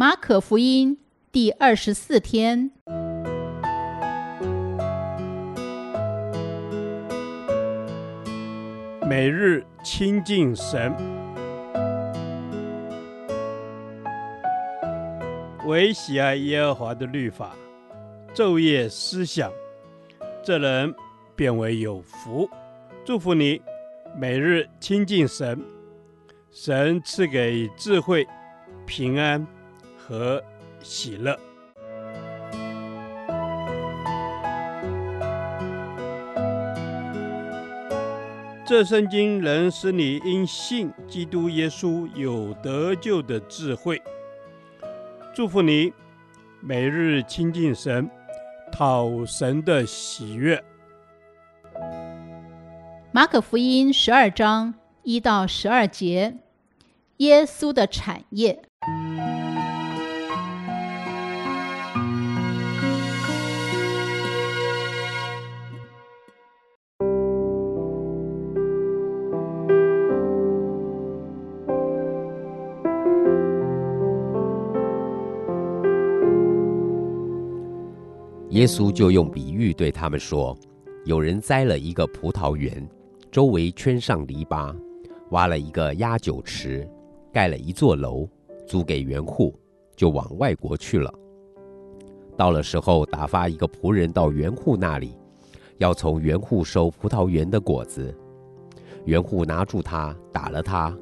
马可福音第二十四天，每日亲近神，唯喜爱耶和华的律法，昼夜思想，这人便为有福。祝福你，每日亲近神，神赐给智慧、平安。和喜乐。这圣经能使你因信基督耶稣有得救的智慧。祝福你，每日亲近神，讨神的喜悦。马可福音十二章一到十二节，耶稣的产业。耶稣就用比喻对他们说：“有人栽了一个葡萄园，周围圈上篱笆，挖了一个压酒池，盖了一座楼，租给园户，就往外国去了。到了时候，打发一个仆人到园户那里，要从园户收葡萄园的果子。园户拿住他，打了他，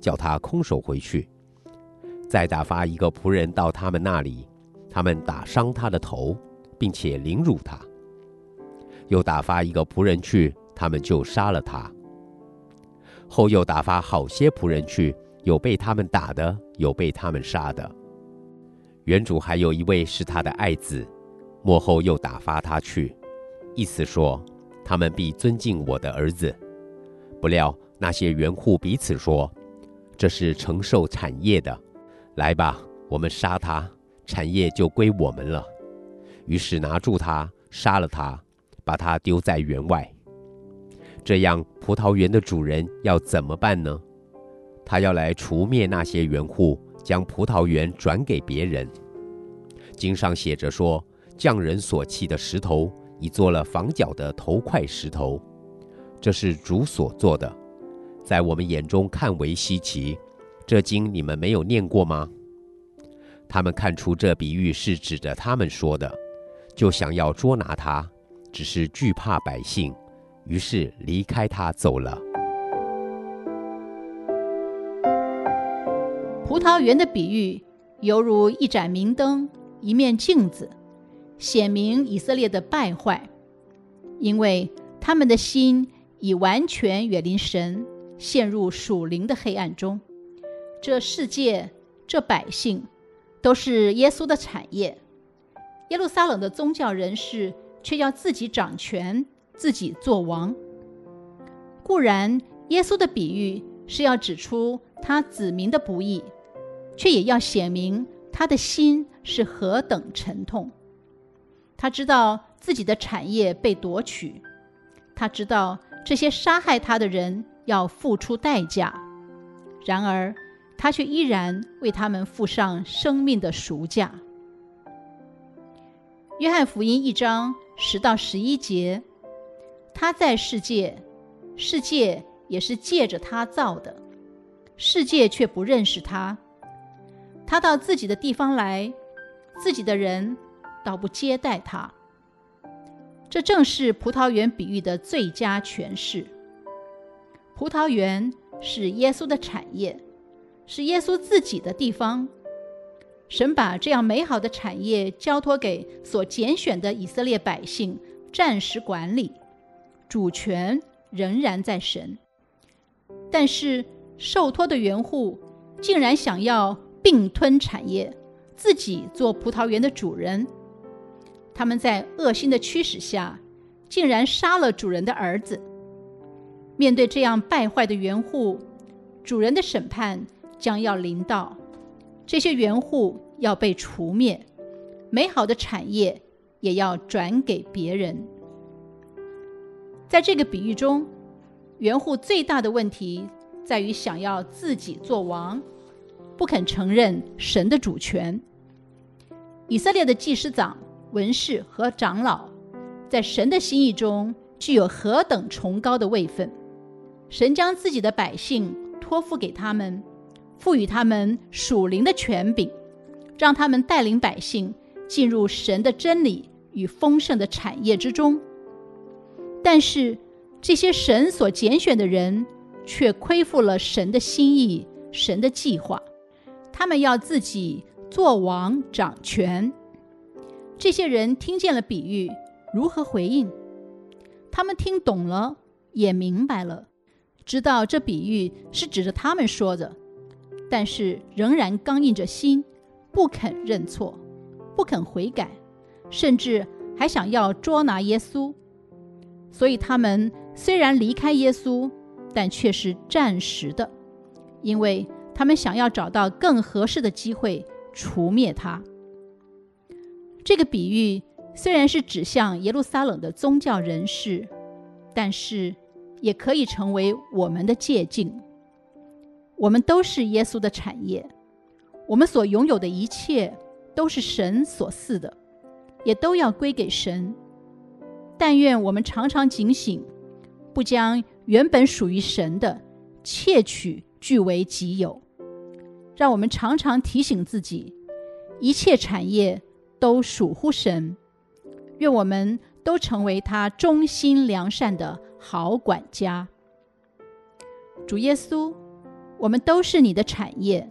叫他空手回去。再打发一个仆人到他们那里，他们打伤他的头。”并且凌辱他，又打发一个仆人去，他们就杀了他。后又打发好些仆人去，有被他们打的，有被他们杀的。原主还有一位是他的爱子，末后又打发他去，意思说他们必尊敬我的儿子。不料那些园户彼此说：“这是承受产业的，来吧，我们杀他，产业就归我们了。”于是拿住他，杀了他，把他丢在园外。这样，葡萄园的主人要怎么办呢？他要来除灭那些园户，将葡萄园转给别人。经上写着说：“匠人所弃的石头，已做了房角的头块石头。这是主所做的，在我们眼中看为稀奇。这经你们没有念过吗？”他们看出这比喻是指着他们说的。就想要捉拿他，只是惧怕百姓，于是离开他走了。葡萄园的比喻犹如一盏明灯，一面镜子，显明以色列的败坏，因为他们的心已完全远离神，陷入属灵的黑暗中。这世界，这百姓，都是耶稣的产业。耶路撒冷的宗教人士却要自己掌权，自己做王。固然，耶稣的比喻是要指出他子民的不义，却也要显明他的心是何等沉痛。他知道自己的产业被夺取，他知道这些杀害他的人要付出代价，然而他却依然为他们付上生命的赎价。约翰福音一章十到十一节，他在世界，世界也是借着他造的，世界却不认识他。他到自己的地方来，自己的人倒不接待他。这正是葡萄园比喻的最佳诠释。葡萄园是耶稣的产业，是耶稣自己的地方。神把这样美好的产业交托给所拣选的以色列百姓，暂时管理，主权仍然在神。但是受托的园户竟然想要并吞产业，自己做葡萄园的主人。他们在恶心的驱使下，竟然杀了主人的儿子。面对这样败坏的园户，主人的审判将要临到。这些园户要被除灭，美好的产业也要转给别人。在这个比喻中，园户最大的问题在于想要自己做王，不肯承认神的主权。以色列的祭司长、文士和长老，在神的心意中具有何等崇高的位分！神将自己的百姓托付给他们，赋予他们属灵的权柄，让他们带领百姓进入神的真理与丰盛的产业之中。但是，这些神所拣选的人却亏负了神的心意、神的计划，他们要自己。做王掌权，这些人听见了比喻，如何回应？他们听懂了，也明白了，知道这比喻是指着他们说的，但是仍然刚硬着心，不肯认错，不肯悔改，甚至还想要捉拿耶稣。所以他们虽然离开耶稣，但却是暂时的，因为他们想要找到更合适的机会。除灭他。这个比喻虽然是指向耶路撒冷的宗教人士，但是也可以成为我们的借镜。我们都是耶稣的产业，我们所拥有的一切都是神所赐的，也都要归给神。但愿我们常常警醒，不将原本属于神的窃取据为己有。让我们常常提醒自己，一切产业都属乎神。愿我们都成为他忠心良善的好管家。主耶稣，我们都是你的产业，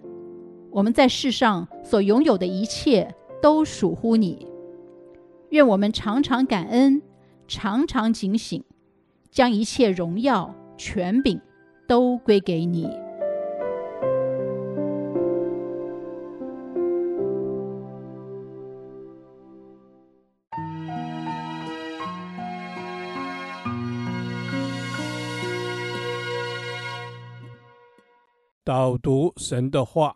我们在世上所拥有的一切都属乎你。愿我们常常感恩，常常警醒，将一切荣耀权柄都归给你。导读神的话，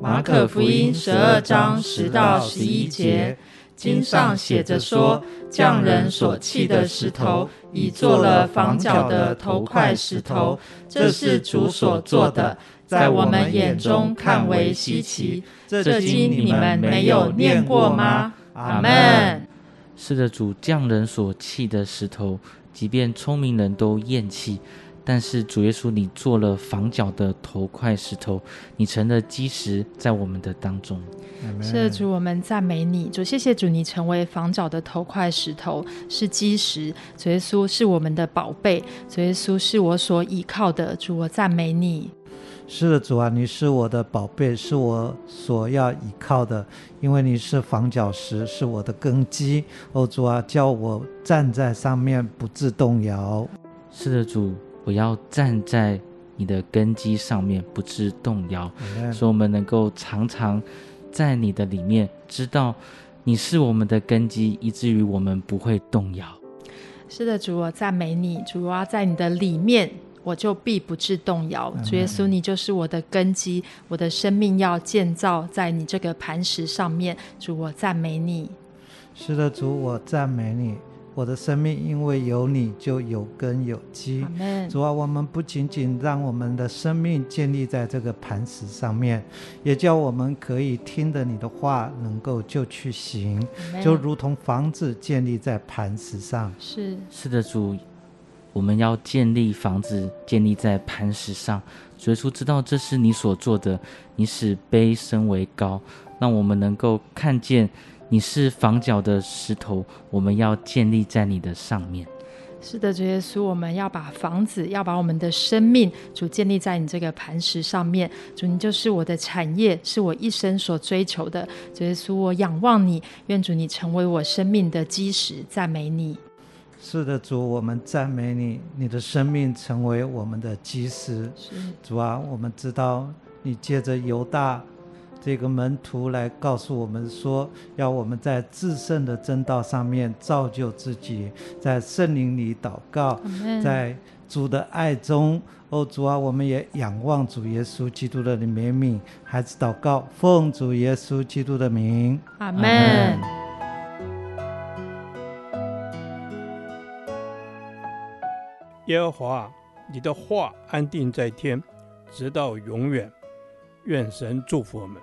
马可福音十二章十到十一节，经上写着说：“匠人所弃的石头，已做了房角的头块石头，这是主所做的，在我们眼中看为稀奇。这经你们没有念过吗？”阿门。是的，主，匠人所弃的石头，即便聪明人都厌弃。但是主耶稣，你做了房角的头块石头，你成了基石在我们的当中。是的，主，我们赞美你，主，谢谢主，你成为房角的头块石头，是基石。主耶稣是我们的宝贝，主耶稣是我所倚靠的。主，我赞美你。是的，主啊，你是我的宝贝，是我所要倚靠的，因为你是房角石，是我的根基。哦，主啊，叫我站在上面不致动摇。是的，主。我要站在你的根基上面，不致动摇。嗯、所以，我们能够常常在你的里面，知道你是我们的根基，以至于我们不会动摇。是的，主，我赞美你。主我要，在你的里面，我就必不致动摇。嗯、主耶稣，你就是我的根基，我的生命要建造在你这个磐石上面。主，我赞美你。是的，主，我赞美你。我的生命因为有你就有根有基。主啊，我们不仅仅让我们的生命建立在这个磐石上面，也叫我们可以听着你的话，能够就去行，就如同房子建立在磐石上。是是的，主，我们要建立房子，建立在磐石上。主耶稣知道这是你所做的，你使卑升为高，让我们能够看见。你是房角的石头，我们要建立在你的上面。是的，主耶稣，我们要把房子，要把我们的生命，主建立在你这个磐石上面。主，你就是我的产业，是我一生所追求的。主耶稣，我仰望你，愿主你成为我生命的基石，赞美你。是的，主，我们赞美你，你的生命成为我们的基石。主啊，我们知道你借着犹大。这个门徒来告诉我们说，要我们在至圣的真道上面造就自己，在圣灵里祷告，在主的爱中，哦主啊，我们也仰望主耶稣基督的怜悯，孩子祷告，奉主耶稣基督的名，阿门。耶和华，你的话安定在天，直到永远。愿神祝福我们。